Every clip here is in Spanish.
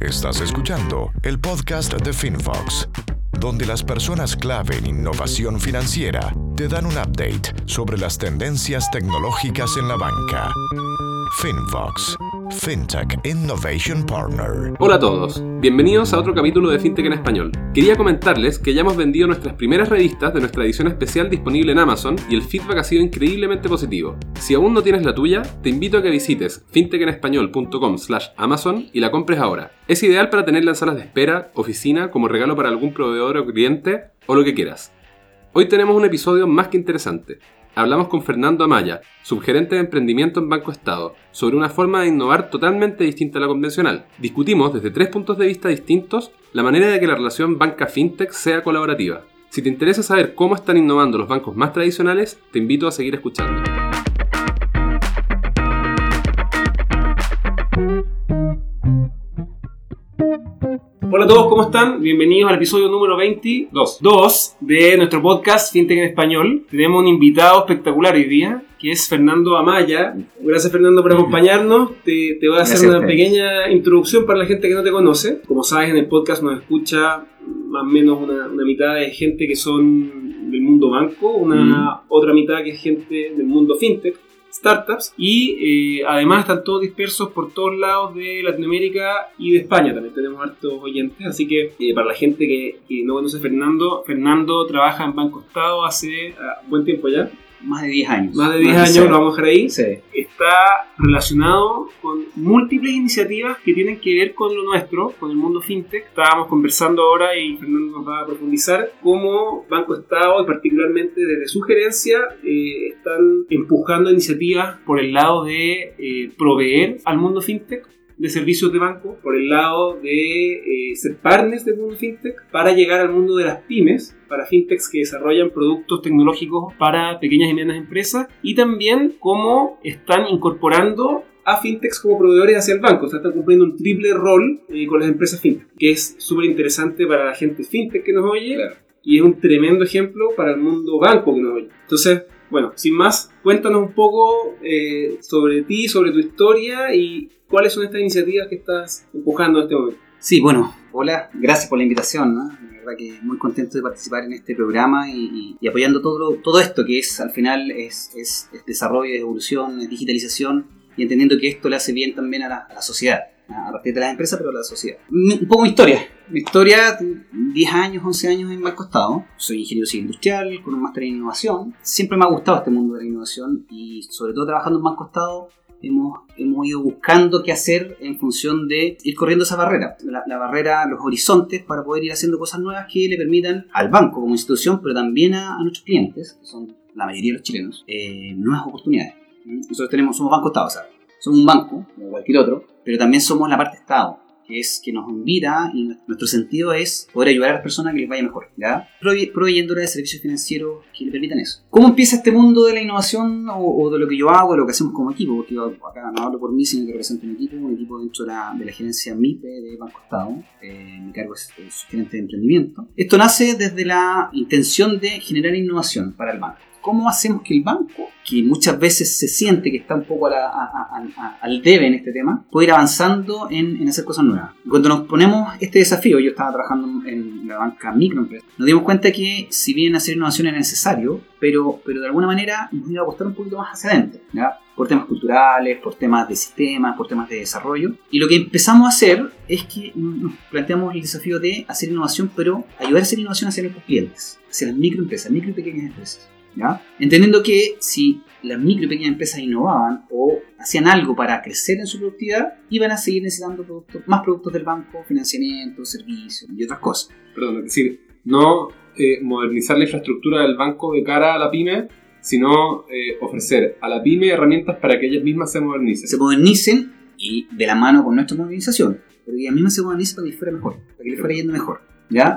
Estás escuchando el podcast de FinFox, donde las personas clave en innovación financiera te dan un update sobre las tendencias tecnológicas en la banca. FinFox, FinTech Innovation Partner. Hola a todos, bienvenidos a otro capítulo de FinTech en Español. Quería comentarles que ya hemos vendido nuestras primeras revistas de nuestra edición especial disponible en Amazon y el feedback ha sido increíblemente positivo. Si aún no tienes la tuya, te invito a que visites fintechenespañol.com slash Amazon y la compres ahora. Es ideal para tenerla en salas de espera, oficina, como regalo para algún proveedor o cliente o lo que quieras. Hoy tenemos un episodio más que interesante hablamos con Fernando Amaya, subgerente de emprendimiento en Banco Estado, sobre una forma de innovar totalmente distinta a la convencional. Discutimos desde tres puntos de vista distintos la manera de que la relación banca-fintech sea colaborativa. Si te interesa saber cómo están innovando los bancos más tradicionales, te invito a seguir escuchando. Hola a todos, ¿cómo están? Bienvenidos al episodio número 22 2 de nuestro podcast FinTech en Español. Tenemos un invitado espectacular hoy día, que es Fernando Amaya. Gracias Fernando por acompañarnos. Te, te voy a hacer una pequeña introducción para la gente que no te conoce. Como sabes, en el podcast nos escucha más o menos una, una mitad de gente que son del mundo banco, una otra mitad que es gente del mundo FinTech startups y eh, además están todos dispersos por todos lados de Latinoamérica y de España también tenemos hartos oyentes así que eh, para la gente que, no conoce Fernando Fernando trabaja en Banco Estado hace uh, buen tiempo ya más de 10 años. Más de 10 años, lo vamos a dejar ahí. Sí. Está relacionado con múltiples iniciativas que tienen que ver con lo nuestro, con el mundo fintech. Estábamos conversando ahora y Fernando nos va a profundizar cómo Banco Estado, y particularmente desde su gerencia, eh, están empujando iniciativas por el lado de eh, proveer al mundo fintech de servicios de banco, por el lado de eh, ser partners del mundo fintech, para llegar al mundo de las pymes, para fintechs que desarrollan productos tecnológicos para pequeñas y medianas empresas, y también cómo están incorporando a fintechs como proveedores hacia el banco. O sea, están cumpliendo un triple rol eh, con las empresas fintech, que es súper interesante para la gente fintech que nos oye y es un tremendo ejemplo para el mundo banco que nos oye. Entonces, bueno, sin más, cuéntanos un poco eh, sobre ti, sobre tu historia y cuáles son estas iniciativas que estás empujando en este momento. Sí, bueno, hola, gracias por la invitación. ¿no? La verdad que muy contento de participar en este programa y, apoyando todo, todo esto que es al final es, es, es desarrollo, es evolución, digitalización y entendiendo que esto le hace bien también a la sociedad a partir de las empresas, pero a la sociedad. Un poco mi historia. Mi historia, 10 años, 11 años en Banco Estado. Soy ingeniero civil industrial con un máster en innovación. Siempre me ha gustado este mundo de la innovación y sobre todo trabajando en Banco Estado hemos, hemos ido buscando qué hacer en función de ir corriendo esa barrera. La, la, barrera, los horizontes para poder ir haciendo cosas nuevas que le permitan al banco como institución, pero también a, a nuestros clientes, que son la mayoría de los chilenos, eh, nuevas oportunidades. Nosotros tenemos, somos Banco Estado, ¿sabes? Somos un banco, como cualquier otro, pero también somos la parte Estado, que es que nos invita y nuestro sentido es poder ayudar a las personas a que les vaya mejor, ¿ya? proveyéndoles de servicios financieros que le permitan eso. ¿Cómo empieza este mundo de la innovación o, o, de lo que yo hago, de lo que hacemos como equipo? Porque yo acá no hablo por mí, sino que represento un equipo, un equipo dentro de la, de la gerencia MIPE de Banco Estado. Eh, mi cargo es, es gerente de emprendimiento. Esto nace desde la intención de generar innovación para el banco. ¿Cómo hacemos que el banco, que muchas veces se siente que está un poco a la, a, a, al debe en este tema, pueda ir avanzando en, en, hacer cosas nuevas? Cuando nos ponemos este desafío, yo estaba trabajando en la banca microempresa, nos dimos cuenta que si bien hacer innovación era necesario, pero, pero de alguna manera nos iba a costar un poquito más hacia adentro, ¿ya? por temas culturales, por temas de sistemas, por temas de desarrollo. Y lo que empezamos a hacer es que nos planteamos el desafío de hacer innovación, pero ayudar a hacer innovación hacia nuestros clientes, hacia las microempresas, micro y pequeñas empresas. ¿Ya? Entendiendo que si las micro y pequeñas empresas innovaban o hacían algo para crecer en su productividad, iban a seguir necesitando productos, más productos del banco, financiamiento, servicios y otras cosas. Perdón, es decir, no eh, modernizar la infraestructura del banco de cara a la pyme, sino eh, ofrecer a la pyme herramientas para que ellas mismas se modernicen. Se modernicen y de la mano con nuestra modernización, pero que ellas mismas se modernicen para que les fuera mejor, para que les fuera yendo mejor. ¿Ya?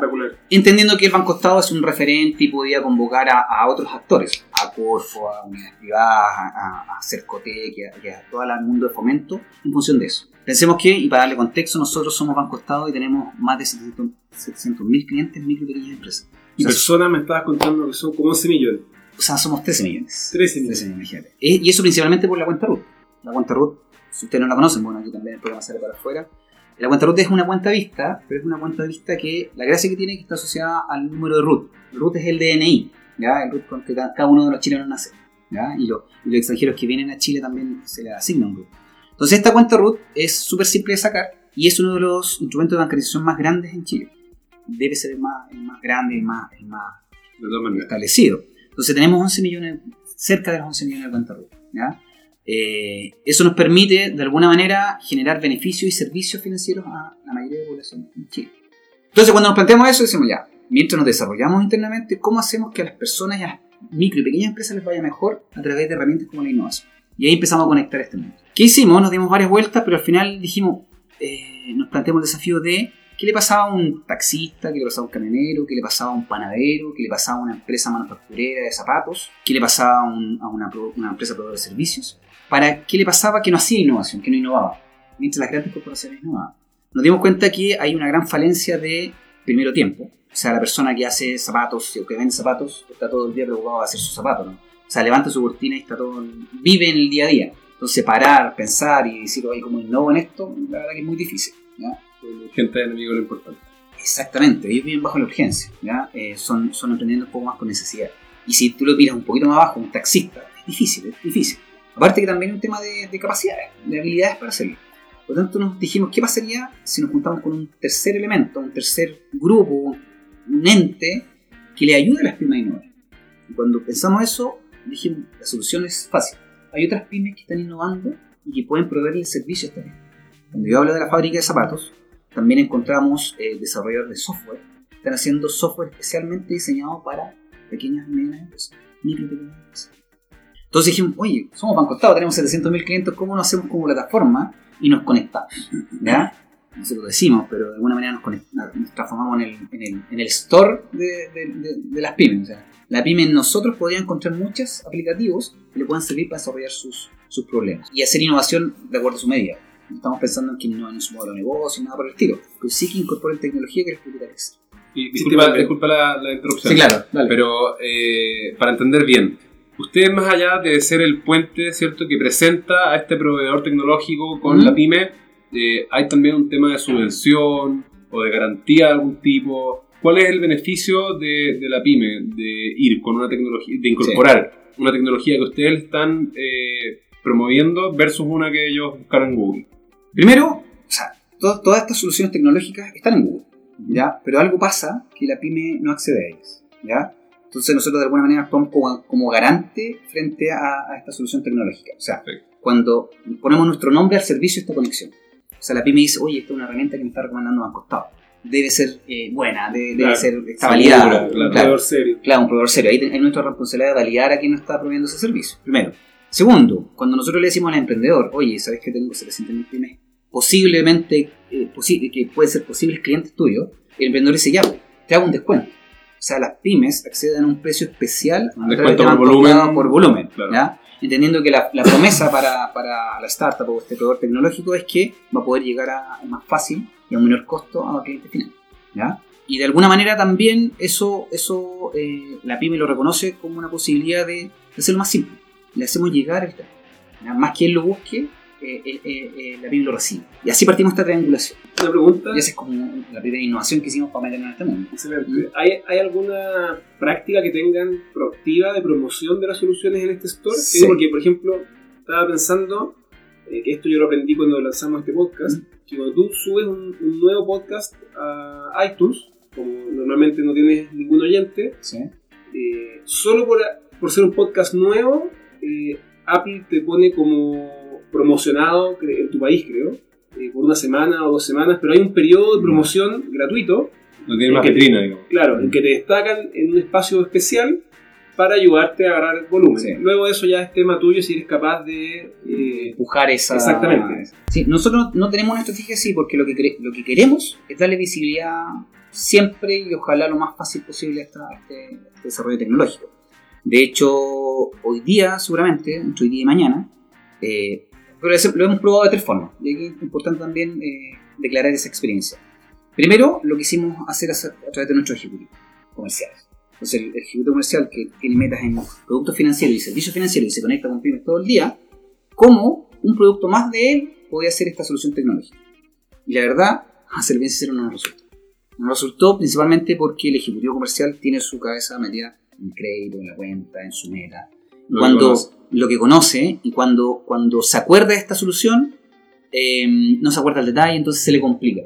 Entendiendo que el Banco Estado es un referente y podía convocar a, a otros actores, a Corfo, a unidades privadas, a, a Cercotec, a, a todo el mundo de fomento, en función de eso. Pensemos que, y para darle contexto, nosotros somos Banco Estado y tenemos más de 700.000 clientes, micro y pequeñas empresas. Y o sea, personas me estabas contando que son como 11 millones. O sea, somos 13 millones. 13 millones. 13 millones y eso principalmente por la cuenta RUT. La cuenta RUT, si ustedes no la conocen, bueno, aquí también el programa sale para afuera La cuenta root es una cuenta vista, pero es una cuenta vista que la gracia que tiene es que está asociada al número de root. El root es el DNI, ¿ya? el root con que cada uno de los chilenos nace. ¿ya? Y, lo- y los extranjeros que vienen a Chile también se le asigna un root. Entonces esta cuenta root es súper simple de sacar y es uno de los instrumentos de bancarización más grandes en Chile. Debe ser el más, el más grande, el más, el más De establecido. Entonces tenemos 11 millones, cerca de los 11 millones de cuentas root. ¿ya? Eh, eso nos permite, de alguna manera, generar beneficios y servicios financieros a la mayoría de la población en Chile. Entonces, cuando nos planteamos eso, decimos ya, mientras nos desarrollamos internamente, ¿cómo hacemos que a las personas y a las micro y pequeñas empresas les vaya mejor a través de herramientas como la innovación? Y ahí empezamos a conectar este mundo. ¿Qué hicimos? Nos dimos varias vueltas, pero al final dijimos, eh, nos planteamos el desafío de qué le pasaba a un taxista, qué le pasaba a un camionero, qué le pasaba a un panadero, qué le pasaba a una empresa manufacturera de zapatos, qué le pasaba a, un- a una, una empresa proveedora de servicios, para qué le pasaba que no hacía innovación, que no innovaba, mientras las grandes corporaciones innovaban. Nos dimos cuenta que hay una gran falencia de primero tiempo. O sea, la persona que hace zapatos o que vende zapatos está todo el día preocupado de hacer sus zapatos. ¿no? O sea, levanta su cortina y está todo. vive en el día a día. Entonces, parar, pensar y decir, oye, ¿cómo innovo en esto? La verdad que es muy difícil. ¿ya? Gente de enemigo lo importante. Exactamente, ellos viven bajo la urgencia, ¿ya? Eh, son, son emprendedores un poco más por necesidad. Y si tú lo miras un poquito más abajo, un taxista, es difícil, es difícil. Aparte que también es un tema de, de capacidades, de habilidades para hacerlo. Por lo tanto, nos dijimos, ¿qué pasaría si nos juntamos con un tercer elemento, un tercer grupo, un, ente que le ayude a las pymes a innovar? Y cuando pensamos eso, dijimos, la solución es fácil. Hay otras pymes que están innovando y que pueden proveerle servicios también. Cuando yo hablo de la fábrica de zapatos, también encontramos eh, desarrolladores de software están haciendo software especialmente diseñado para pequeñas y medianas empresas, micro y pequeñas empresas. Entonces dijimos, oye, somos Banco Estado, tenemos 700.000 clientes, ¿cómo no hacemos como plataforma y nos conectamos? ¿Ya? Nosotros lo decimos, pero de alguna manera nos, conect- nos transformamos en el, en el, en el store de, de- de- de las pymes. O sea, la pyme en nosotros podría encontrar muchos aplicativos que le puedan servir para desarrollar sus, sus problemas y hacer innovación de acuerdo a su medida. No estamos pensando en que no en su modelo de negocio, nada por el estilo, pero sí que incorporen tecnología que les permita crecer. Disculpa, disculpa la, la interrupción. dale. Pero eh, para entender bien, usted más allá de ser el puente, ¿cierto?, que presenta a este proveedor tecnológico con la pyme, eh, hay también un tema de subvención o de garantía de algún tipo. ¿Cuál es el beneficio de, de la pyme de ir con una tecnología, de incorporar una tecnología que ustedes están eh, promoviendo versus una que ellos buscaron en Google? Primero, o sea, to- todas estas soluciones tecnológicas están en Google, ¿ya? Pero algo pasa que la pyme no accede a ellas, ¿ya? Entonces nosotros de alguna manera actuamos como, como garante frente a, a esta solución tecnológica. O sea, Perfecto. cuando ponemos nuestro nombre al servicio de esta conexión. O sea, la pyme dice, oye, esta es una herramienta que me está recomendando Banco Estado. Debe ser eh, buena, debe, debe ser, está Segura, validada. claro. Claro. Proveedor serio. Claro, un proveedor serio. Ahí es nuestra responsabilidad de validar a quien nos está proveyendo ese servicio. Primero. Segundo, cuando nosotros le decimos al emprendedor, oye, ¿sabes que tengo 700.000 pymes? Posiblemente, eh, posi- que pueden ser posibles clientes tuyos, el emprendedor dice, ya, te hago un descuento. O sea, las pymes acceden a un precio especial a descuento de por volumen. Por volumen. Claro. ¿ya? Entendiendo que la, la promesa para, para la startup o este proveedor tecnológico es que va a poder llegar a más fácil y a un menor costo a cliente final. ¿ya? Y de alguna manera también eso, eso eh, la pyme lo reconoce como una posibilidad de, de hacerlo más simple. Le hacemos llegar el. Más que él lo busque, eh, eh, eh, eh, la pyme lo recibe. Y así partimos esta triangulación. Una pregunta. Y esa es como la primera innovación que hicimos para meternos en este mundo. Excelente. ¿Hay, ¿Hay alguna práctica que tengan proactiva de promoción de las soluciones en este store? Sí. Porque, por ejemplo, estaba pensando, que esto yo lo aprendí cuando lanzamos este podcast, que cuando tú subes un, un nuevo podcast a iTunes, como normalmente no tienes ningún oyente, solo por, por ser un podcast nuevo, Apple te pone como promocionado en tu país, creo, eh, por una semana o dos semanas, pero hay un periodo de promoción gratuito No tiene más vitrina, digamos. Claro, en que te destacan en un espacio especial para ayudarte a agarrar volumen. Sí. Luego eso ya es tema tuyo si eres capaz de... eh, empujar esa. Exactamente. Sí, nosotros no tenemos una estrategia así porque lo que, lo que queremos es darle visibilidad siempre y ojalá lo más fácil posible este, a este desarrollo tecnológico. De hecho, hoy día, seguramente, entre hoy día y mañana, eh, pero lo hemos probado de tres formas. Y aquí es importante también eh, declarar esa experiencia. Primero, lo que hicimos hacer a través de nuestros ejecutivos comerciales. Entonces, el, ejecutivo comercial que tiene metas en productos financieros y servicios financieros y se conecta con pymes todo el día, cómo un producto más de él puede hacer esta solución tecnológica. Y la verdad, hacer bien sincero no nos resultó. No nos resultó principalmente porque el ejecutivo comercial tiene su cabeza metida en crédito, en la cuenta, en su meta. Lo cuando lo que conoce y cuando, cuando se acuerda de esta solución, eh, no se acuerda el detalle, entonces se le complica.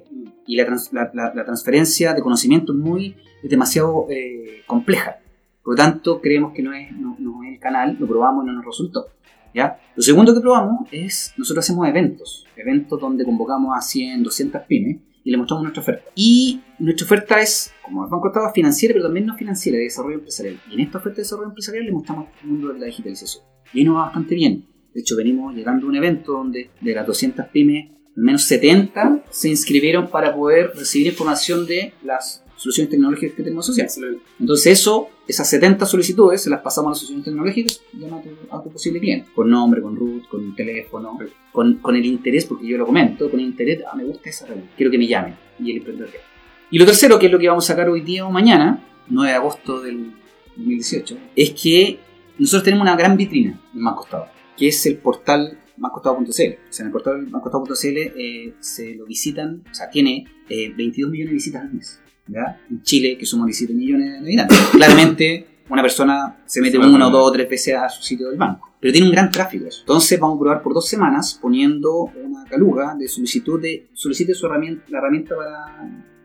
Y la, trans- la- la- la transferencia de conocimiento es, muy, es demasiado eh, compleja. Por lo tanto, creemos que no es, no, no es el canal, lo probamos y no nos resultó. ¿ya? Lo segundo que probamos es, nosotros hacemos eventos, eventos donde convocamos a 100, 200 pymes y le mostramos nuestra oferta. Y nuestra oferta es, como el Banco financiera, pero también no financiera, de desarrollo empresarial. Y en esta oferta de desarrollo empresarial le mostramos el mundo de la digitalización. Y ahí nos va bastante bien. De hecho, venimos llegando a un evento donde de las 200 pymes, al menos 70 se inscribieron para poder recibir información de las soluciones tecnológicas que tenemos asociadas. Entonces eso, esas 70 solicitudes se las pasamos a las soluciones tecnológicas llama a tu, a tu posible cliente. Con nombre, con root, con teléfono, con, con el interés, porque yo lo comento, con el interés, ah, me gusta esa reunión, quiero que me llamen. Y el emprendedor. Y lo tercero, que es lo que vamos a sacar hoy día o mañana, 9 de agosto del 2018, es que nosotros tenemos una gran vitrina en Más Costado, que es el portal máscostado.cl. O sea, en el portal máscostado.cl eh, se lo visitan, o sea, tiene eh, 22 millones de visitas al mes. ¿Ya? En Chile, que somos 17 millones de habitantes. Claramente, una persona se mete Claro. una o dos o tres veces a su sitio del banco. Pero tiene un gran tráfico eso. Entonces vamos a probar por dos semanas poniendo una caluga de solicitud de solicite su herramienta, la herramienta para,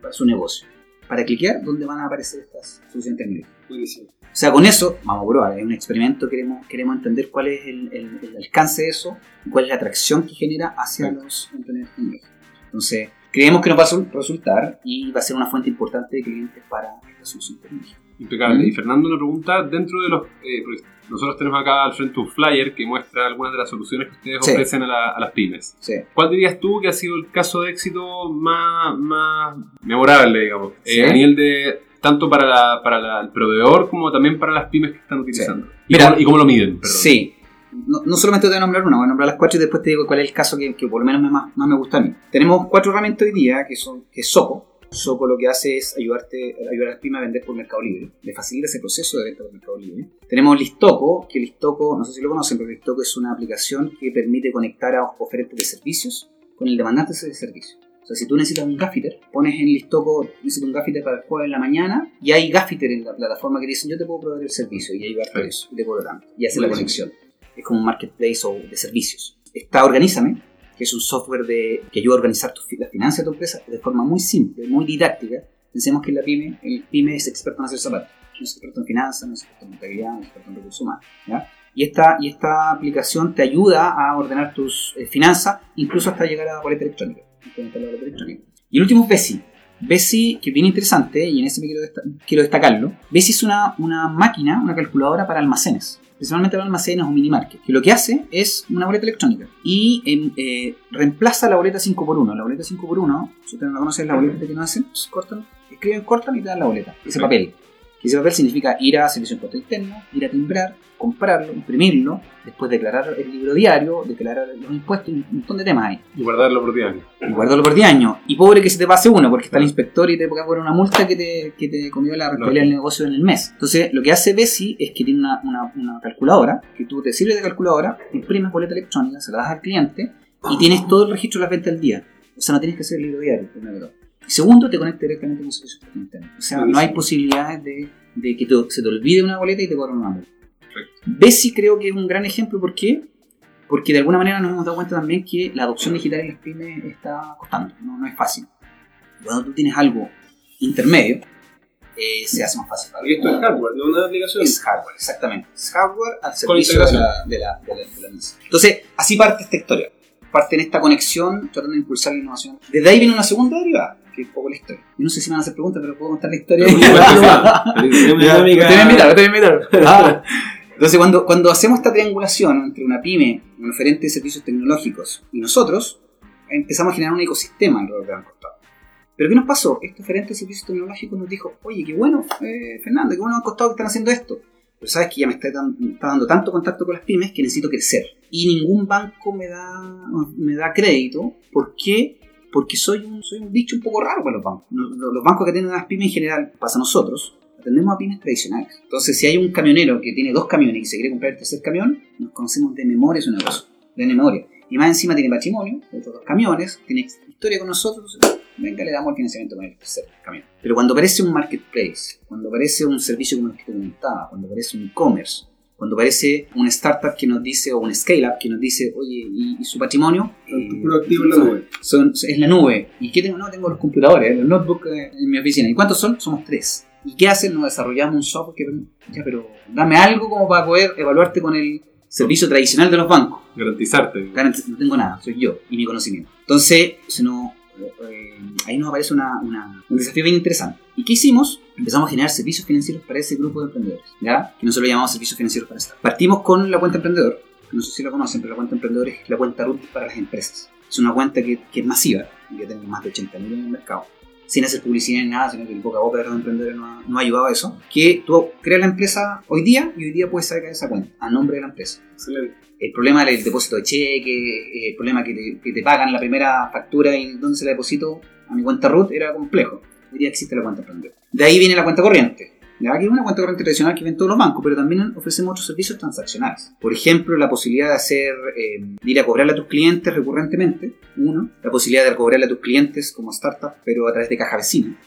para su negocio. Para cliquear, ¿dónde van a aparecer estas soluciones tecnológicas? Buenísimo. O sea, con eso vamos a probar, es un experimento, queremos, queremos entender cuál es el, el- el alcance de eso, cuál es la atracción que genera hacia los emprendedores. Entonces, creemos que nos va a resu- resultar y va a ser una fuente importante de clientes para solución tecnológica. Impecable. Mm. Y Fernando, una pregunta dentro de los... eh, nosotros tenemos acá al frente un flyer que muestra algunas de las soluciones que ustedes Sí. ofrecen a, la- a las pymes. Sí. ¿Cuál dirías tú que ha sido el caso de éxito más, más memorable, digamos? Eh, Sí. a nivel de tanto para, la- para la- el proveedor como también para las pymes que están utilizando. ¿Y, Mira, cómo, y cómo lo miden? Perdón. Sí. No, no solamente te voy a nombrar una, voy a nombrar las cuatro y después te digo cuál es el caso que, que por lo menos me- más, más me gusta a mí. Tenemos cuatro herramientas hoy día que son que es Soco. Soco lo que hace es ayudarte, ayudar a las pymes a vender por Mercado Libre. Le facilita ese proceso de venta por Mercado Libre. Tenemos Listoco, que Listoco, no sé si lo conocen, pero Listoco es una aplicación que permite conectar a oferentes de servicios con el demandante de ese servicio. O sea, si tú necesitas un gaffiter, pones en Listoco, necesito un gaffiter para el jueves en la mañana, y hay gaffiter en la plataforma que te dicen, yo te puedo proveer el servicio, y ayudarte a eso, y te cobro tanto, y hace la conexión. Es como un marketplace o de servicios. Está Organízame, que es un software de, que ayuda a organizar tu, las finanzas de tu empresa de forma muy simple, muy didáctica. Pensemos que la pyme, el pyme es experto en hacer zapatos, no es experto en finanzas, no es experto en contabilidad, no es experto en recursos humanos. ¿ya? Y, esta, y esta aplicación te ayuda a ordenar tus eh, finanzas, incluso hasta llegar a la boleta electrónica. Y el último es Besi. Besi, que es bien interesante, y en ese me quiero, desta- quiero destacarlo. Besi es una, una máquina, una calculadora para almacenes principalmente para almacenes o minimarket, que lo que hace es una boleta electrónica y em, eh, reemplaza la boleta 5x1. La boleta 5x1, si ustedes no la conocen, es la boleta que no hacen, cortan, escriben, cortan y te dan la boleta, ese papel. Ese papel significa ir a servicio de impuesto interno, ir a timbrar, comprarlo, imprimirlo, después declarar el libro diario, declarar los impuestos, un montón de temas ahí. Y guardarlo por 10 años. Y guardarlo por 10 años. Y pobre que se te pase uno, porque está el inspector y te puede poner una multa que te, que te comió la rentabilidad del negocio en el mes. Entonces, lo que hace Besi es que tiene una, una- una calculadora, que tú te sirves de calculadora, imprimes boleta electrónica, se la das al cliente y tienes todo el registro de las ventas del día. O sea, no tienes que hacer el libro diario, primero. Y segundo, te conecta directamente con el servicio de impuesto interno. O sea, no hay Buenísimo. posibilidades de, de que te- se te olvide una boleta y te cobren una multa. Besi creo que es un gran ejemplo, ¿por qué? Porque de alguna manera nos hemos dado cuenta también que la adopción digital en las pymes está costando, no, no es fácil. Cuando tú tienes algo intermedio, eh, se hace más fácil. Y esto es hardware, no una aplicación. es hardware, exactamente. Es hardware al servicio de la, de, la, de, la, de la empresa. Entonces, así parte esta historia. Parte en esta conexión, tratando de impulsar la innovación. Desde ahí viene una segunda derivada, que un poco la historia. Yo no sé si me van a hacer preguntas, pero puedo contar la historia. Tenemos Ya, dinámica- Te voy a invitar, te voy a invitar. Entonces, cuando, cuando hacemos esta triangulación entre una pyme, un oferente de servicios tecnológicos y nosotros, empezamos a generar un ecosistema alrededor de Banco Estado. Pero ¿qué nos pasó? Este oferente de servicios tecnológicos nos dijo, oye, qué bueno, eh, Fernando, qué bueno Banco Estado que están haciendo esto. Pero sabes que ya me está, dan- me está dando tanto contacto con las pymes que necesito crecer. Y ningún banco me da, me da crédito. ¿Por qué? Porque soy un, soy un bicho un poco raro para los bancos. Los, bancos que tienen las pymes en general, pasa a nosotros, atendemos a pymes tradicionales. Entonces, si hay un camionero que tiene dos camiones y se quiere comprar el tercer camión, nos conocemos de memoria su negocio, de memoria. y más encima tiene patrimonio, otros dos camiones, tiene historia con nosotros, venga, le damos el financiamiento para el tercer camión. Pero cuando aparece un marketplace, cuando aparece un servicio como el que te comentaba, cuando aparece un e-commerce, cuando aparece una startup que nos dice, o un scale-up que nos dice, oye, ¿y, su patrimonio? Eh, proactivo en la nube. Son, es la nube. ¿Y qué tengo? No, tengo los computadores, los notebooks en mi oficina. ¿Y cuántos son? Somos tres. ¿Y qué hacen? Nos desarrollamos un software que, ya, pero dame algo como para poder evaluarte con el servicio tradicional de los bancos. Garantizarte. no tengo nada, soy yo y mi conocimiento. Entonces, si no, eh, ahí nos aparece una, un desafío bien interesante. ¿Y qué hicimos? Empezamos a generar servicios financieros para ese grupo de emprendedores, ¿ya? Que nosotros lo llamamos servicios financieros para estar. Partimos con la cuenta emprendedor, no sé si la conocen, pero la cuenta emprendedor es la cuenta root para las empresas. Es una cuenta que, que es masiva que tenemos más de 80.000 en el mercado sin hacer publicidad ni nada, sino que el boca a boca de los emprendedores no ha, no ha ayudado a eso, que tú creas la empresa hoy día y hoy día puedes sacar esa cuenta a nombre de la empresa. Excelente. El problema del depósito de cheque, el problema que te, que te pagan la primera factura y dónde se la deposito a mi cuenta root era complejo. Hoy día existe la cuenta emprendedor. De ahí viene la cuenta corriente ¿ya? que es una cuenta corriente tradicional que ven todos los bancos, pero también ofrecemos otros servicios transaccionales. Por ejemplo, la posibilidad de hacer, eh, ir a cobrarle a tus clientes recurrentemente, uno. La posibilidad de cobrarle a tus clientes como startup, pero a través de caja vecina.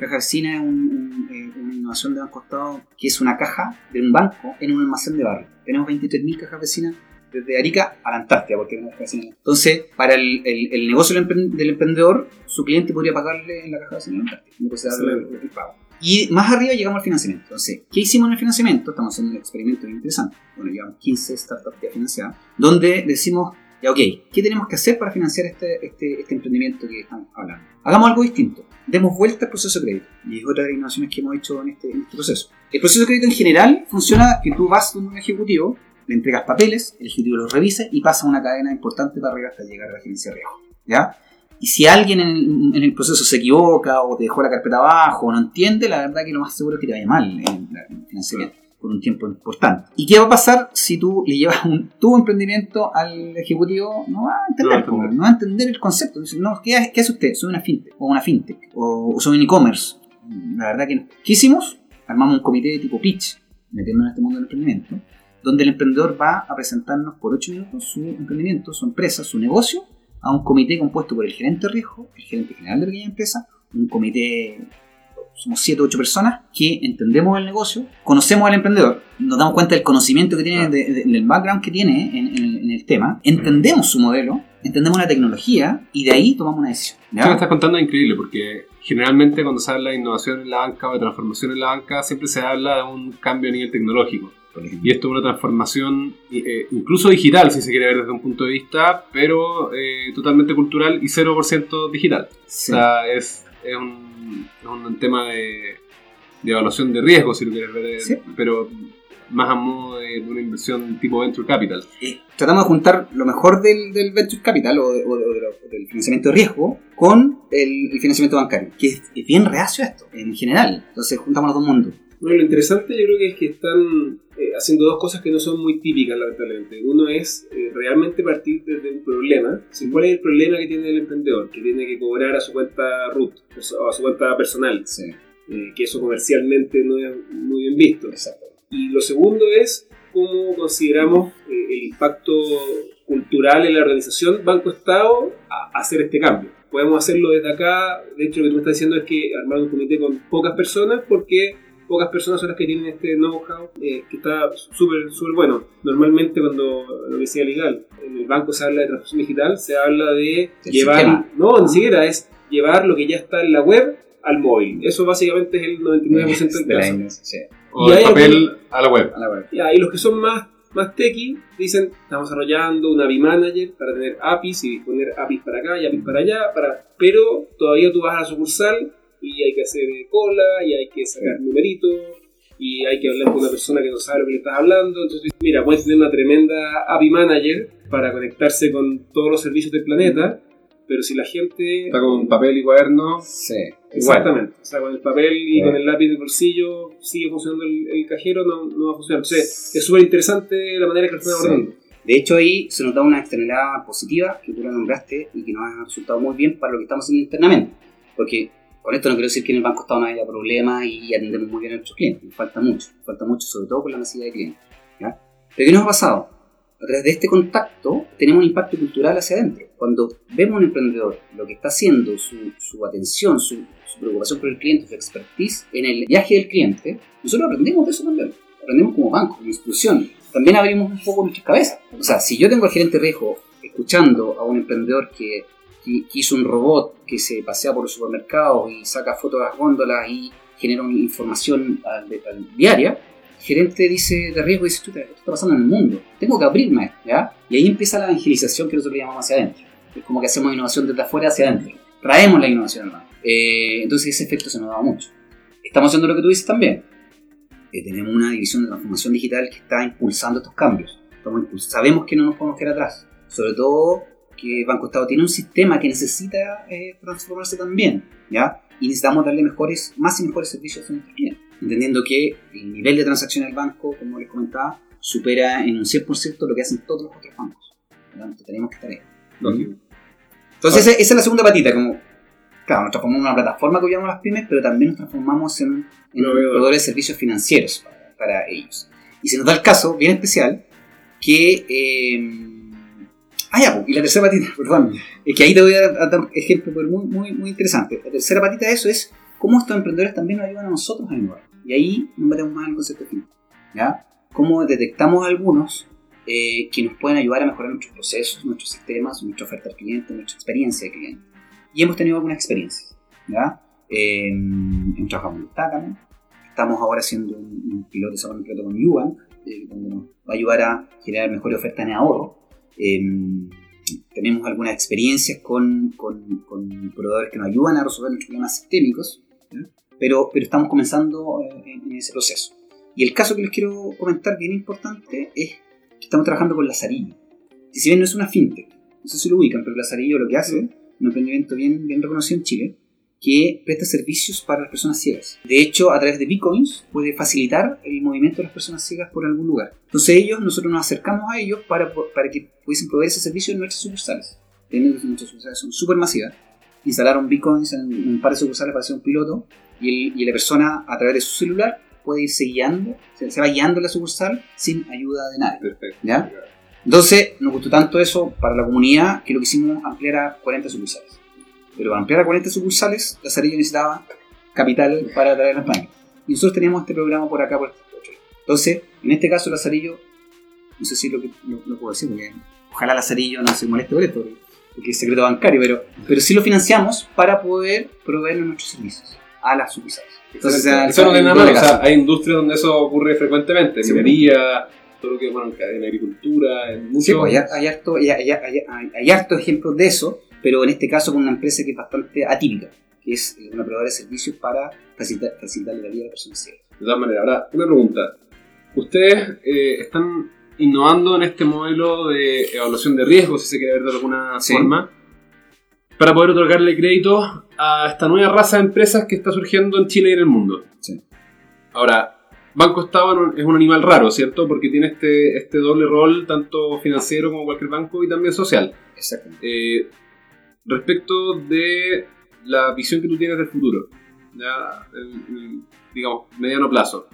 Caja vecina es eh, una innovación de Banco Estado que es una caja de un banco en un almacén de barrio. Tenemos 23.000 cajas vecinas desde Arica a la Antártida, porque vecina. Entonces, para el, el, negocio del, emprendedor, su cliente podría pagarle en la caja vecina de la Antártida. No el pago. Y más arriba llegamos al financiamiento. Entonces, ¿qué hicimos en el financiamiento? Estamos haciendo un experimento muy interesante. Bueno, llevamos 15 startups ya financiadas, donde decimos, ya, ok, ¿qué tenemos que hacer para financiar este, este, este emprendimiento que estamos hablando? Hagamos algo distinto. Demos vuelta al proceso de crédito. Y es otra de las innovaciones que hemos hecho en este, en este proceso. El proceso de crédito en general funciona que tú vas con un ejecutivo, le entregas papeles, el ejecutivo los revisa y pasa una cadena importante para arriba hasta llegar a la gerencia de riesgo. ¿Ya? Y si alguien en el, proceso se equivoca o te dejó la carpeta abajo o no entiende, la verdad que lo más seguro es que te vaya mal en financiamiento por un tiempo importante. ¿Y qué va a pasar si tú le llevas un, tu emprendimiento al ejecutivo? No va a entender, no, va a entender el concepto. no, ¿qué, ¿qué, hace usted? Soy una fintech o una fintech o, soy un e-commerce. La verdad que no. ¿Qué hicimos? Armamos un comité de tipo pitch, metiendo en este mundo del emprendimiento, donde el emprendedor va a presentarnos por 8 minutos su emprendimiento, su empresa, su negocio a un comité compuesto por el gerente de riesgo, el gerente general de la pequeña empresa, un comité, somos 7 o 8 personas que entendemos el negocio, conocemos al emprendedor, nos damos cuenta del conocimiento que tiene, del background que tiene en, el tema, entendemos su modelo, entendemos la tecnología y de ahí tomamos una decisión. Lo que estás contando es increíble porque generalmente cuando se habla de innovación en la banca o de transformación en la banca siempre se habla de un cambio a nivel tecnológico. Y esto es una transformación eh, incluso digital, si se quiere ver desde un punto de vista, pero eh, totalmente cultural y 0% digital. O sea, es, es, un, es un tema de, de, evaluación de riesgo, si lo quieres ver, pero más a modo de, una inversión tipo venture capital. tratamos de juntar lo mejor del, del venture capital o, del financiamiento de riesgo con el, el financiamiento bancario, que es, es, bien reacio esto en general. Entonces juntamos los dos mundos. Bueno, lo interesante yo creo que es que están eh, haciendo dos cosas que no son muy típicas, lamentablemente. Uno es eh, realmente partir desde un problema. ¿Cuál es el problema que tiene el emprendedor? Que tiene que cobrar a su cuenta root o a su cuenta personal. Eh, que eso comercialmente no es muy bien visto. Exacto. Y lo segundo es cómo consideramos el impacto cultural en la organización Banco-Estado a hacer este cambio. Podemos hacerlo desde acá. De hecho, lo que tú me estás diciendo es que armar un comité con pocas personas porque pocas personas son las que tienen este know-how eh, que está súper súper bueno. Normalmente cuando lo que sea legal, en el banco se habla de transacción digital, se habla de llevar, no, ni siquiera es llevar lo que ya está en la web al móvil. Eso básicamente es el 99% del caso. O el papel a la web. y los que son más más techy dicen, estamos desarrollando un API Manager para tener APIs y poner APIs para acá y APIs para allá, para... pero todavía tú vas a la sucursal y hay que hacer cola y hay que sacar numeritos y hay que hablar con una persona que no sabe lo que le estás hablando. Entonces, mira, puedes tener una tremenda API Manager para conectarse con todos los servicios del planeta, pero si la gente... Está con papel y cuaderno... Sí. Exactamente. O sea, con el papel y con el lápiz en el bolsillo sigue funcionando el, cajero, no, no, va a funcionar. Entonces, es súper interesante la manera que lo están abordando. De hecho, ahí se nota una externalidad positiva que tú la nombraste y que nos ha resultado muy bien para lo que estamos haciendo internamente. Porque con esto no quiero decir que en el Banco Estado no haya problemas y atendemos muy bien a nuestros clientes. Nos falta mucho, nos falta mucho, sobre todo por la masividad de clientes. ¿ya? Pero ¿qué nos ha pasado? a través de este contacto tenemos un impacto cultural hacia adentro. Cuando vemos a un emprendedor, lo que está haciendo, su, atención, su, preocupación por el cliente, su expertise en el viaje del cliente, nosotros aprendemos de eso también. Aprendemos como banco, como institución. También abrimos un poco nuestras cabezas. O sea, si yo tengo al gerente riesgo escuchando a un emprendedor que, hizo un robot que se pasea por los supermercados y saca fotos de las góndolas y genera una información diaria, el gerente dice de riesgo dice, ¿qué está pasando en el mundo? Tengo que abrirme, ¿ya? Y ahí empieza la evangelización que nosotros llamamos hacia adentro. Es como que hacemos innovación desde afuera hacia adentro. Traemos la innovación al eh, entonces ese efecto se nos da mucho. Estamos haciendo lo que tú dices también. Eh, tenemos una división de transformación digital que está impulsando estos cambios. sabemos que no nos podemos quedar atrás. Sobre todo que Banco Estado tiene un sistema que necesita eh, transformarse también, ¿ya? Y necesitamos darle mejores, más y mejores servicios a nuestros clientes entendiendo que el nivel de transacción del banco, como les comentaba, supera en un 100% lo que hacen todos los otros bancos. Por lo tanto, tenemos que estar ahí. Entonces, esa, es la segunda patita, como, claro, nos transformamos en una plataforma que ayudamos a las pymes, pero también nos transformamos en, en proveedores de servicios financieros para, ellos. Y se nos da el caso bien especial que... Eh, Ah, ya, y la tercera patita, perdón, es que ahí te voy a dar un ejemplo muy, muy, muy interesante. La tercera patita de eso es cómo estos emprendedores también nos ayudan a nosotros a innovar. Y ahí nos metemos más en el concepto de ¿ya? Cómo detectamos algunos eh, que nos pueden ayudar a mejorar nuestros procesos, nuestros sistemas, nuestra oferta al cliente, nuestra experiencia de cliente. Y hemos tenido algunas experiencias, ¿ya? Eh, hemos trabajado con también. Estamos ahora haciendo un, piloto, un piloto con Yubank, eh, donde nos va a ayudar a generar mejores ofertas en ahorro. Em, tenemos algunas experiencias con, con, con, proveedores que nos ayudan a resolver nuestros problemas sistémicos pero, pero estamos comenzando eh, en, ese proceso. Y el caso que les quiero comentar, bien importante, es que estamos trabajando con Lazarillo. si bien no es una fintech, no sé si lo ubican, pero Lazarillo lo que hace, un emprendimiento bien, bien reconocido en Chile, que presta servicios para las personas ciegas. De hecho, a través de Bitcoins puede facilitar el movimiento de las personas ciegas por algún lugar. Entonces ellos, nosotros nos acercamos a ellos para, para que pudiesen proveer ese servicio en nuestras sucursales. Nuestras sucursales son súper masivas. Instalaron Bitcoins en un par de sucursales para hacer un piloto y, la persona a través de su celular puede irse guiando, se, va guiando la sucursal sin ayuda de nadie. Perfecto. ¿ya? Entonces, nos gustó tanto eso para la comunidad que lo quisimos ampliar a 40 sucursales. Pero para ampliar a 40 sucursales, Lazarillo necesitaba capital para traer a España. Y nosotros teníamos este programa por acá, por Entonces, en este caso, Lazarillo, no sé si lo, que, lo, puedo decir, porque ojalá Lazarillo no se moleste por esto, porque es secreto bancario, pero, pero sí lo financiamos para poder proveer nuestros servicios a las sucursales. Entonces, eso no tiene nada O sea, hay industrias donde eso ocurre frecuentemente, en minería, todo lo que bueno, en agricultura, en mucho... Sí, pues, hay, harto, hay, hay, harto ejemplos de eso, pero en este caso con una empresa que es bastante atípica, que es una proveedora de servicios para facilitar, facilitarle la vida a las personas ciegas. De todas maneras, ahora, una pregunta. Ustedes eh, están innovando en este modelo de evaluación de riesgo, si se quiere ver de alguna forma, para poder otorgarle crédito a esta nueva raza de empresas que está surgiendo en Chile y en el mundo. Sí. Ahora, Banco Estado es un animal raro, ¿cierto? Porque tiene este, este doble rol, tanto financiero como cualquier banco, y también social. Exacto. Eh, respecto de la visión que tú tienes del futuro, ya, digamos, mediano plazo.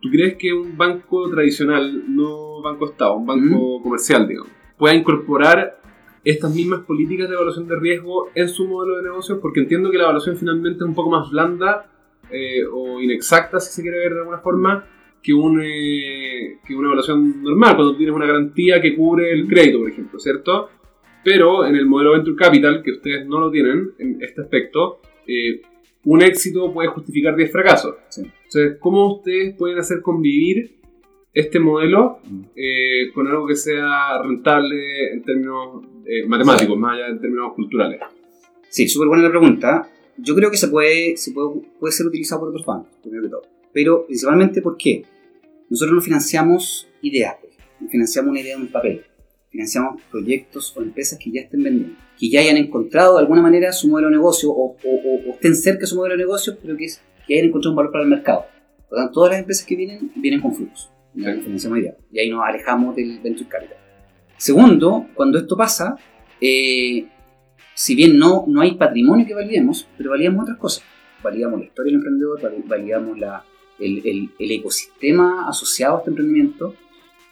¿Tú crees que un banco tradicional, no banco Estado, un banco comercial, digamos, pueda incorporar estas mismas políticas de evaluación de riesgo en su modelo de negocio, porque entiendo que la evaluación finalmente es un poco más blanda eh, o inexacta, si se quiere ver de alguna forma, que, un, eh, que una evaluación normal, cuando tienes una garantía que cubre el crédito, por ejemplo, ¿cierto? Pero en el modelo Venture Capital, que ustedes no lo tienen en este aspecto, eh, un éxito puede justificar 10 fracasos. Entonces, ¿cómo ustedes pueden hacer convivir este modelo eh, con algo que sea rentable en términos eh, matemáticos, más allá en términos culturales? Sí, súper buena la pregunta. Yo creo que se puede, se puede, puede ser utilizado por otros bancos, primero que todo. Pero principalmente, ¿por qué? Nosotros no financiamos ideas, pues. no financiamos una idea en un papel. Financiamos proyectos o empresas que ya estén vendiendo, que ya hayan encontrado de alguna manera su modelo de negocio o, estén cerca de su modelo de negocio, pero que, es, que hayan encontrado un valor para el mercado. Por lo tanto, todas las empresas que vienen, vienen con flujos y ahí nos alejamos del venture capital. Segundo, cuando esto pasa, eh, si bien no, no hay patrimonio que validemos, pero validamos otras cosas. Validamos la historia del emprendedor, validamos el, el, ecosistema asociado a este emprendimiento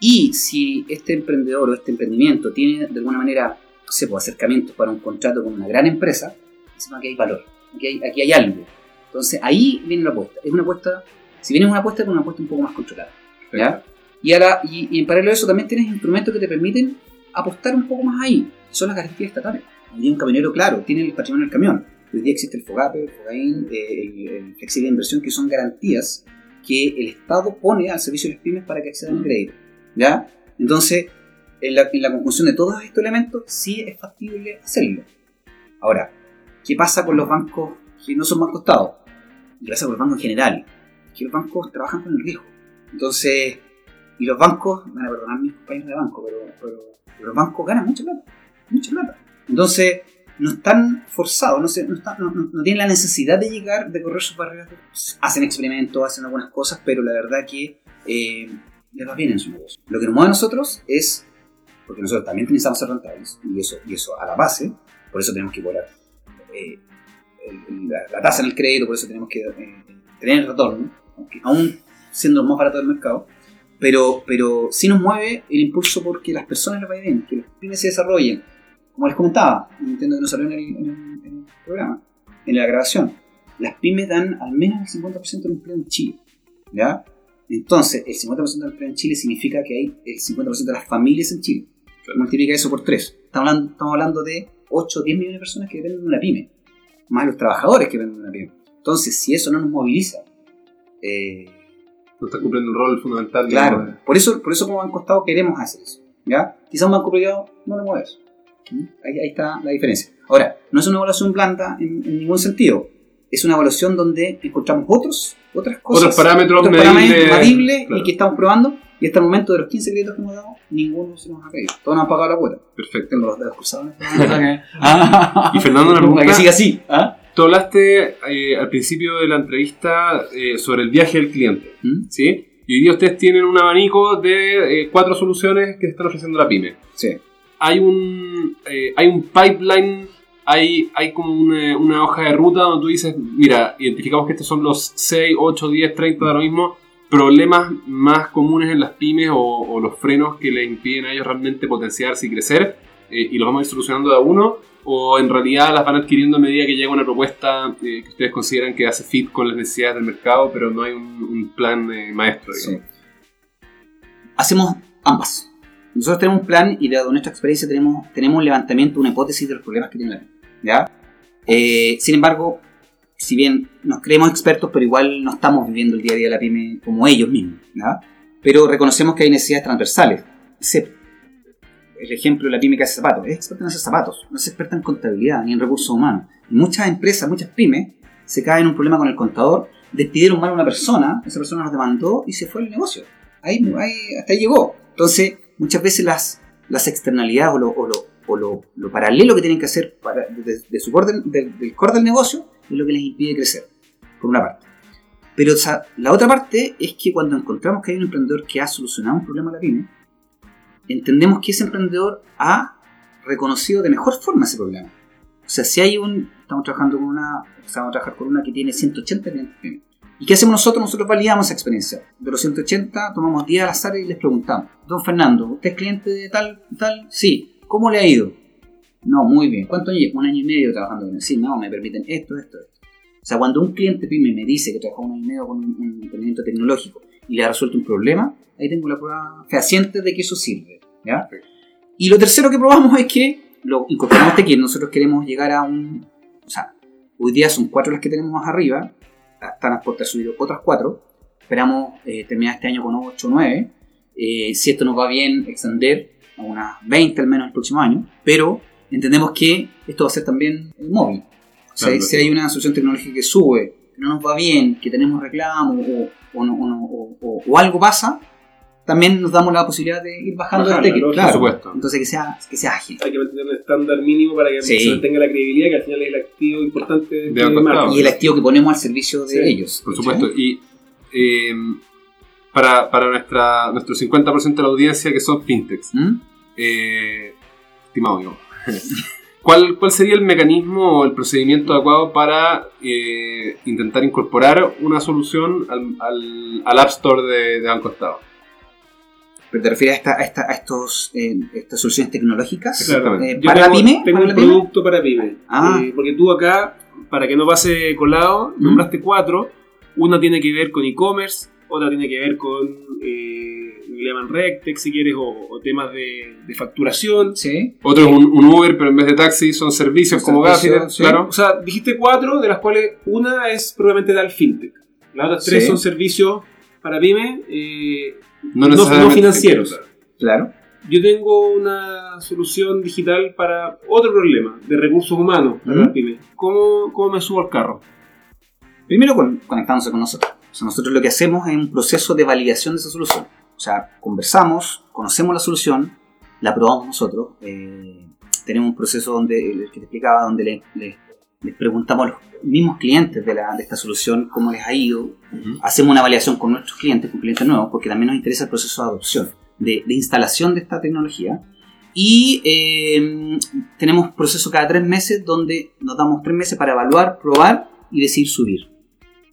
Y si este emprendedor o este emprendimiento tiene de alguna manera, no sé, pues, acercamientos para un contrato con una gran empresa, decimos que hay valor, aquí hay, aquí hay algo. Entonces ahí viene la apuesta. Es una apuesta, si bien es una apuesta, es una apuesta un poco más controlada. ¿ya? Y, ahora, y, y en paralelo a eso también tienes instrumentos que te permiten apostar un poco más ahí. Son las garantías estatales. Hoy día un camionero, claro, tiene el patrimonio del camión. Hoy día existe el FOGAPE, el FOGAIN, eh, el, el flexible de inversión, que son garantías que el Estado pone al servicio de las pymes para que accedan al crédito. ¿Ya? Entonces, en la, en conjunción de todos estos elementos, sí es factible hacerlo. Ahora, ¿qué pasa con los bancos que no son bancos estados? ¿Qué pasa con los bancos en general? Que los bancos trabajan con el riesgo. Entonces, y los bancos, van a perdonar mis compañeros de banco, pero, los bancos ganan mucha plata. Mucha plata. Entonces, no están forzados, no tienen la necesidad de llegar, de correr sus barreras. Hacen experimentos, hacen algunas cosas, pero la verdad que eh, les va bien en su negocio. Lo que nos mueve a nosotros es, porque nosotros también necesitamos ser rentables, y eso, y eso a la base, por eso tenemos que cobrar eh, la, la tasa en el crédito, por eso tenemos que eh, tener el retorno, aunque aún siendo más baratos del mercado. Pero, pero sí nos mueve el impulso porque las personas les vaya bien, que las pymes se desarrollen, como les comentaba, entiendo que no salió en el, en el- en el programa, en la grabación, las pymes dan al menos el 50% del empleo en Chile. ¿ya? Entonces, el 50% del empleo en Chile significa que hay el 50% de las familias en Chile. Multiplica eso por 3. Estamos hablando, estamos hablando de 8 o 10 millones de personas que dependen de una pyme, más los trabajadores que dependen de una pyme. Entonces, si eso no nos moviliza, eh, No está cumpliendo un rol fundamental. Claro, digamos, por eso, por eso como Banco Estado queremos hacer eso. ¿ya? Quizá un banco privado no lo mueve eso. ¿Mm? Ahí, ahí está la diferencia. Ahora, no es una evaluación blanda en, en ningún sentido. Es una evaluación donde encontramos otros, otras cosas, Otros parámetros otros medibles, medibles claro. y que estamos probando. Y hasta el momento de los 15 créditos que hemos dado, ninguno se nos ha caído. Todos nos han pagado la cuota. Perfecto. Tengo los dedos cruzados. Y Fernando, una Para pregunta. que siga así. ¿ah? Tú hablaste eh, al principio de la entrevista eh, sobre el viaje del cliente, ¿Mm? ¿sí? Y hoy día ustedes tienen un abanico de eh, cuatro soluciones que están ofreciendo la pyme. Sí. Hay un, eh, hay un pipeline, hay, hay como una, una hoja de ruta donde tú dices, mira, identificamos que estos son los 6, 8, 10, 30 de lo mismo, problemas más comunes en las pymes o, o los frenos que les impiden a ellos realmente potenciarse y crecer, eh, y los vamos a ir solucionando de a uno, o en realidad las van adquiriendo a medida que llega una propuesta eh, que ustedes consideran que hace fit con las necesidades del mercado, pero no hay un, un plan eh, maestro. digamos. Sí. Hacemos ambas. Nosotros tenemos un plan y dado nuestra experiencia tenemos, tenemos un levantamiento, una hipótesis de los problemas que tiene la pyme. ¿Ya? Eh, sin embargo, si bien nos creemos expertos, pero igual no estamos viviendo el día a día de la pyme como ellos mismos. ¿ya? Pero reconocemos que hay necesidades transversales. Ese- el ejemplo de la pyme que hace zapatos. Es experta en hacer zapatos, no es experta en contabilidad ni en recursos humanos. Muchas empresas, muchas pymes, se caen en un problema con el contador, despidieron mal a una persona, esa persona nos demandó y se fue el negocio. Ahí, ahí- hasta ahí llegó. Entonces, muchas veces las, las externalidades o, lo, o, lo, o lo- lo paralelo que tienen que hacer de, de su core del, core del negocio es lo que les impide crecer, por una parte. Pero o sea, la otra parte es que cuando encontramos que hay un emprendedor que ha solucionado un problema a la pyme, entendemos que ese emprendedor ha reconocido de mejor forma ese problema. O sea, si hay un. Estamos trabajando con una. Estamos a trabajar con una que tiene 180 clientes. ¿Y qué hacemos nosotros? Nosotros validamos esa experiencia. De los 180, tomamos 10 al azar y les preguntamos: Don Fernando, ¿usted es cliente de tal, tal? Sí. ¿Cómo le ha ido? No, muy bien. ¿Cuánto lleva? Un año y medio trabajando con él. Sí, no, me permiten esto, esto, esto. O sea, cuando un cliente pyme me dice que trabajó un año y medio con un, un emprendimiento tecnológico y le ha resuelto un problema, ahí tengo la prueba fehaciente de que eso sirve. ¿ya? Y lo tercero que probamos es que lo incorporamos este kit. Nosotros queremos llegar a un. O sea, hoy día son cuatro las que tenemos más arriba. Están a subir otras cuatro. Esperamos eh, terminar este año con 8 o 9. Eh, si esto nos va bien, extender a unas 20 al menos el próximo año. Pero entendemos que esto va a ser también eh, móvil. O sea, Claro, si hay una solución tecnológica que sube, que no nos va bien, que tenemos reclamos o, o, no- o no- o- o- o algo pasa, también nos damos la posibilidad de ir bajando Bajarla, el ticket. ¿no? Por Claro. supuesto. Entonces que sea, que sea ágil. Hay que mantener un estándar mínimo para que Sí. se mantenga la credibilidad, que al final es el activo importante de, De. Y el activo que ponemos al servicio de Sí, ellos. Por supuesto. Y eh, para, para nuestra, nuestro 50% de la audiencia que son fintechs, ¿Mm? Eh, estimado yo, ¿cuál, ¿cuál sería el mecanismo o el procedimiento adecuado para eh, intentar incorporar una solución al, al, al App Store de, de Banco Estado? Pero te refieres a, esta, a, esta- a estos, eh, estas soluciones tecnológicas Exactamente. eh, para la pyme. Tengo ¿Para un la pyme? producto para pyme. Ah. Porque tú acá, para que no pase colado, ¿Mm? nombraste cuatro. Una tiene que ver con e-commerce, otra tiene que ver con, eh, le llaman Rectex si quieres, o, o temas de, de facturación. Sí. Otro es un, un Uber, pero en vez de taxi son servicios como Gaffiter, sí. claro. O sea, dijiste cuatro, de las cuales una es probablemente tal fintech. Las otras tres Sí. son servicios para pyme, eh, No, no, financieros. Claro. Yo tengo una solución digital para otro problema, de recursos humanos para las pymes. ¿Cómo, ¿Cómo me subo al carro? Primero con- conectándose con nosotros. O sea, nosotros lo que hacemos es un proceso de validación de esa solución. O sea, conversamos, conocemos la solución, la probamos nosotros. eh, tenemos un proceso donde, el que te explicaba, donde le- le- les preguntamos a los mismos clientes de, la- de esta solución cómo les ha ido. Hacemos una validación con nuestros clientes, con clientes nuevos, porque también nos interesa el proceso de adopción, de, de instalación de esta tecnología. Y eh, tenemos proceso cada tres meses donde nos damos tres meses para evaluar, probar y decidir subir.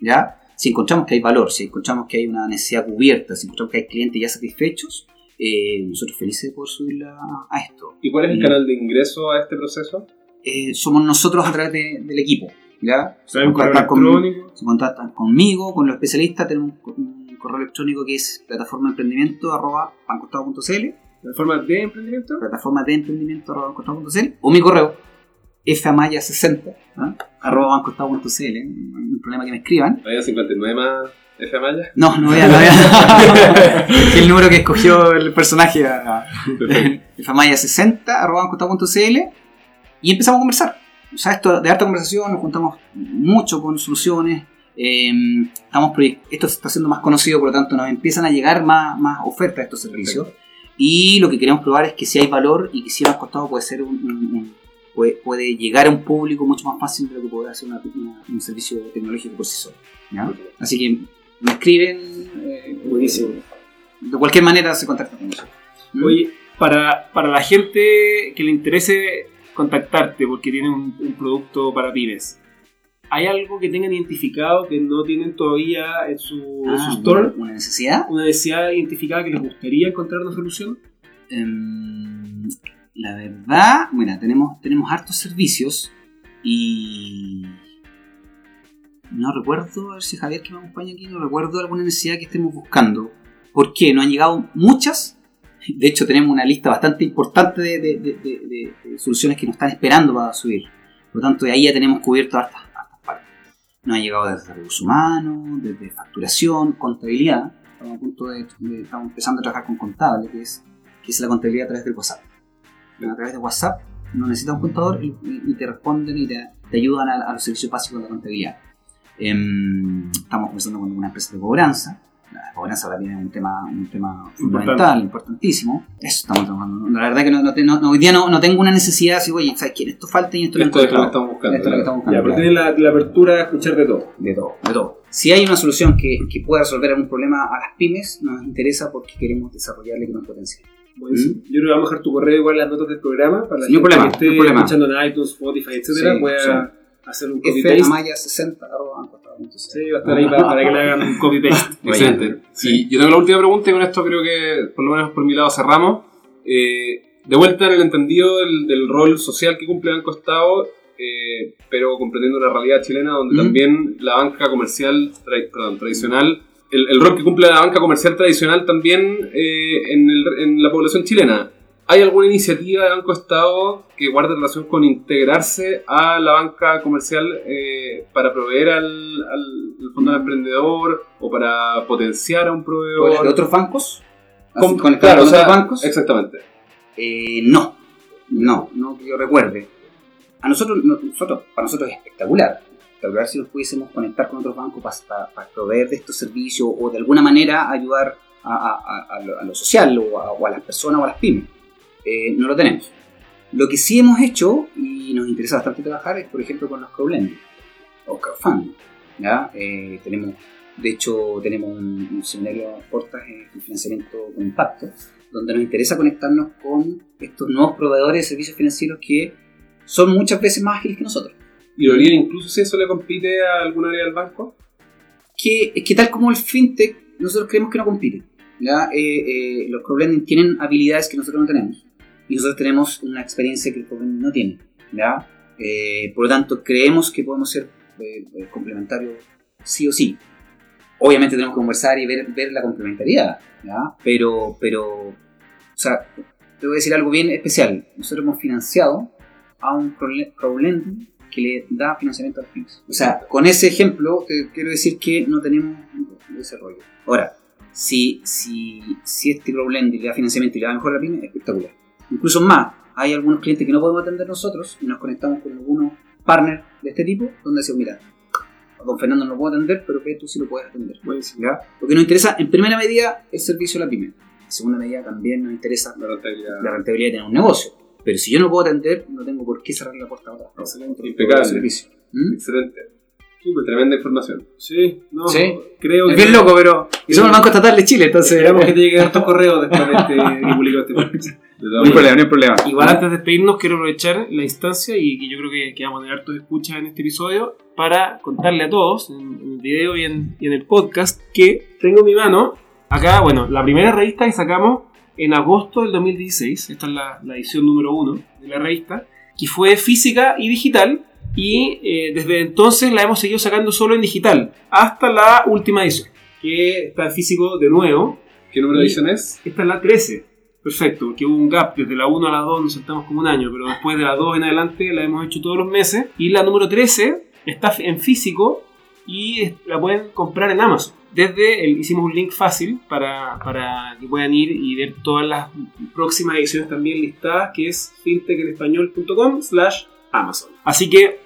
¿ya? Si encontramos que hay valor, si encontramos que hay una necesidad cubierta, si encontramos que hay clientes ya satisfechos, eh, nosotros felices de poder subirla a esto. ¿Y cuál es el Mm. canal de ingreso a este proceso? Eh, somos nosotros a través de- del equipo. ¿ya? Se ¿Sabes un correo contactan se conmigo, con los especialistas, tenemos un, un correo electrónico que es plataforma de emprendimiento arroba bancostado.cl, ¿De emprendimiento? plataforma de emprendimiento arroba o mi correo famaya60 ¿ah? arroba bancostado.cl, no hay problema que me escriban. ¿Había 59 más F Maya? No, no voy a, no voy a- el número que escogió el personaje a- famaya60 arroba bancostado.cl y empezamos a conversar. O sea, esto de harta conversación, nos juntamos mucho con soluciones. eh, estamos esto se está haciendo más conocido, por lo tanto nos empiezan a llegar más, más ofertas de estos servicios. Y lo que queremos probar es que si hay valor y que si más costado puede ser un, un- un- puede, puede llegar a un público mucho más fácil de lo que puede hacer una- una- un servicio tecnológico por sí solo. ¿ya? Así que me escriben. eh, Buenísimo. De cualquier manera se contactan con nosotros. ¿Mm? Oye, para, para la gente que le interese contactarte porque tienen un, un producto para pymes, ¿hay algo que tengan identificado que no tienen todavía en su, en Ah, su store? una, una necesidad. ¿Una necesidad identificada que les gustaría encontrar una solución? Em, la verdad, bueno, tenemos, tenemos hartos servicios y no recuerdo, a ver si Javier que me acompaña aquí, no recuerdo alguna necesidad que estemos buscando. ¿Por qué? Nos han llegado muchas. De hecho, tenemos una lista bastante importante de, de- soluciones que nos están esperando para subir. Por lo tanto, de ahí ya tenemos cubierto hartas, hartas partes. Nos ha llegado desde recursos humanos, desde facturación, contabilidad. Estamos a punto de, de- estamos empezando a trabajar con contable, que es que es la contabilidad a través del WhatsApp. A través de WhatsApp no necesitas un contador y, y- te responden y te, te ayudan a, a los servicios básicos de la contabilidad. Em, estamos conversando con una empresa de cobranza. La cobranza ahora tiene un tema, un tema fundamental, importantísimo. Eso estamos trabajando. La verdad que no, no no- hoy día no, no tengo una necesidad así, oye, ¿sabes qué? Esto falta y esto lo Esto es lo que estamos buscando. Esto es lo que estamos buscando. Ya, pero claro. tienen la, la apertura de escuchar de todo. De todo, de todo. Si hay una solución que, que pueda resolver algún problema a las pymes, nos interesa porque queremos desarrollarle con potencial. Buenísimo. Yo creo que vamos a dejar tu correo igual en las notas del programa para la gente problema, que esté problema. escuchando en iTunes, Spotify, etcétera, Sí, pueda hacer un copy paste. Amaya 60 arroba bancostado.cl. Sí, va a estar ahí para, para que le hagan un copy paste. Excelente. Y yo tengo la última pregunta y con esto creo que por lo menos por mi lado cerramos. Eh, de vuelta en el entendido del, del rol social que cumple Banco Estado, eh, pero comprendiendo una realidad chilena donde Mm. también la banca comercial tra- perdón, tradicional, el, el rol que cumple la banca comercial tradicional también eh, en, el- en la población chilena. ¿Hay alguna iniciativa de Banco Estado que guarde relación con integrarse a la banca comercial eh, para proveer al, fondo de emprendedor o para potenciar a un ¿O las proveedor? de otros bancos? Con- Así, ¿Conectadas claro, con o sea, otros bancos? Exactamente. Eh, no, no, no que yo recuerde. A nosotros, no- nosotros, para nosotros es espectacular. Espectacular si nos pudiésemos conectar con otros bancos para, proveer de estos servicios o de alguna manera ayudar a, lo, social o a, las personas o a las pymes. Eh, no lo tenemos. Lo que sí hemos hecho y nos interesa bastante trabajar es, por ejemplo, con los crowdlending o crowdfunding. ¿ya? Eh, tenemos, de hecho, tenemos un, un seminario a portas en financiamiento con impacto, donde nos interesa conectarnos con estos nuevos proveedores de servicios financieros que son muchas veces más ágiles que nosotros. ¿Y lo haría incluso si eso le compite a alguna área del banco? Que, que tal como el fintech, nosotros creemos que no compite. Eh, eh, los co-blending tienen habilidades que nosotros no tenemos. Y nosotros tenemos una experiencia que el co-blending no tiene. Eh, por lo tanto, creemos que podemos ser complementarios sí o sí. Obviamente tenemos que conversar y ver, ver la complementariedad, ¿ya? Pero, pero, o sea, te voy a decir algo bien especial. Nosotros hemos financiado a un co-blending que le da financiamiento a las pymes. O sea, con ese ejemplo, te quiero decir que no tenemos desarrollo. Ahora, si, si, si este co-blending le da financiamiento y le da mejor a la pyme, es espectacular. Incluso más, hay algunos clientes que no podemos atender nosotros y nos conectamos con algunos partners de este tipo, donde decimos, mira, don Fernando no puedo atender, pero que tú sí lo puedes atender. ¿ya? Lo que nos interesa, en primera medida, el servicio a la pyme. En segunda medida, también nos interesa la rentabilidad, la rentabilidad de tener un negocio. Pero si yo no puedo atender, no tengo por qué cerrar la puerta a otra. Excelente. Impecable. Servicio. ¿Mm? Excelente. Súper tremenda información. Sí, no, ¿Sí? creo es bien loco, pero. Y somos el Banco Estatal de Chile, entonces. Esperamos que te lleguen estos correos después de este publicado este podcast. No hay problema, no hay problema. Igual antes de despedirnos, quiero aprovechar la instancia y que yo creo que, que vamos a tener hartos escuchas en este episodio para contarle a todos, en, el video y en, y en el podcast, que tengo en mi mano acá, bueno, la primera revista que sacamos en agosto del 2016, esta es la, la edición número uno de la revista, que fue física y digital, y eh, desde entonces la hemos seguido sacando solo en digital, hasta la última edición, que está en físico de nuevo. ¿Qué número de edición es? Esta es la 13. Perfecto, que hubo un gap desde la 1 a la 2, nos sentamos como un año, pero después de la 2 en adelante la hemos hecho todos los meses. Y la número 13 está en físico y la pueden comprar en Amazon. Desde el, hicimos un link fácil para, para, que puedan ir y ver todas las próximas ediciones también listadas, que es fintechenespañol.com slash Amazon. Así que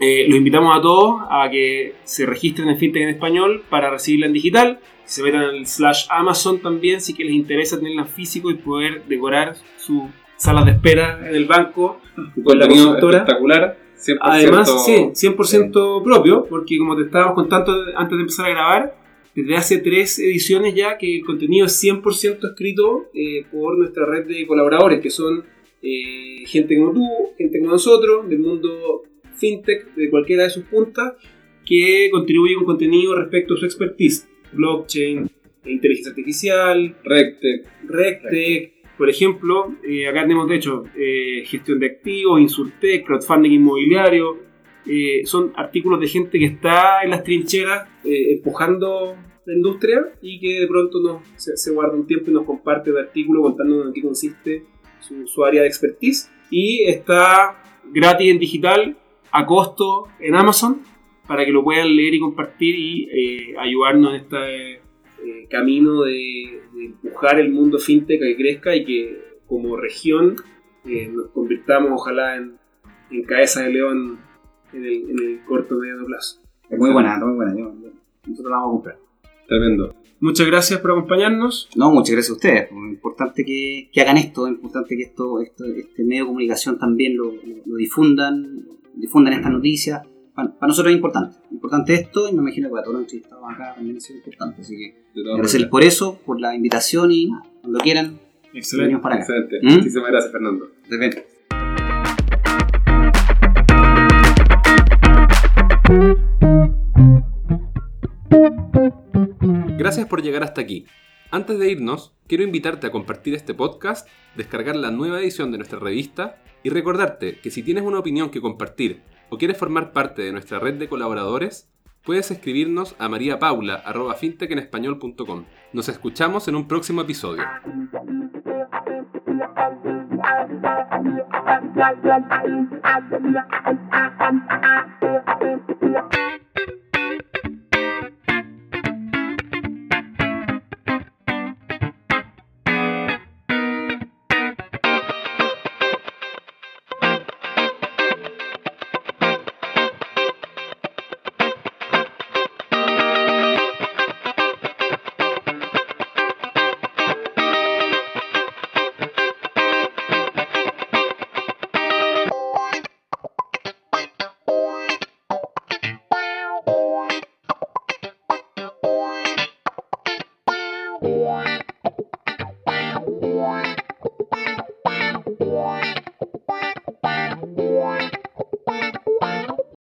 eh, los invitamos a todos a que se registren en Fintech en Español para recibirla en digital. Se metan al slash Amazon también si que les interesa tenerla en físico y poder decorar su sala de espera en el banco con la consultora. Espectacular. 100% Además, sí, 100% propio, porque como te estábamos contando antes de empezar a grabar, desde hace tres ediciones ya que el contenido es 100% escrito eh, por nuestra red de colaboradores, que son eh, gente como tú, gente como nosotros, del mundo fintech, de cualquiera de sus puntas, que contribuye con contenido respecto a su expertise. Blockchain, inteligencia artificial, RegTech. RegTech. Por ejemplo, eh, acá tenemos de hecho eh, gestión de activos, Insurtech, crowdfunding inmobiliario. Eh, son artículos de gente que está en las trincheras empujando la industria y que de pronto nos, se, guarda un tiempo y nos comparte el artículo contándonos en qué consiste su, área de expertise. Y está gratis en digital a costo en Amazon para que lo puedan leer y compartir y eh, ayudarnos en este eh, camino de, empujar el mundo fintech a que crezca y que como región eh, nos convirtamos ojalá en, cabeza de león en el, en el corto mediano plazo. Es muy buena, muy buena. nosotros la vamos a comprar. Tremendo. Muchas gracias por acompañarnos. No, muchas gracias a ustedes. Es importante que, que hagan esto, es importante que esto, esto, este medio de comunicación también lo, lo difundan, difundan estas noticias. Para, nosotros es importante. Importante esto y me imagino que para todos los que estamos acá también es importante. Así que gracias por eso, por la invitación y cuando quieran, Excelente. para acá. Excelente. ¿Mm? Muchísimas gracias, Fernando. De Gracias por llegar hasta aquí. Antes de irnos, quiero invitarte a compartir este podcast, descargar la nueva edición de nuestra revista y recordarte que si tienes una opinión que compartir o quieres formar parte de nuestra red de colaboradores, puedes escribirnos a mariapaula.fintechenespañol.com. Nos escuchamos en un próximo episodio.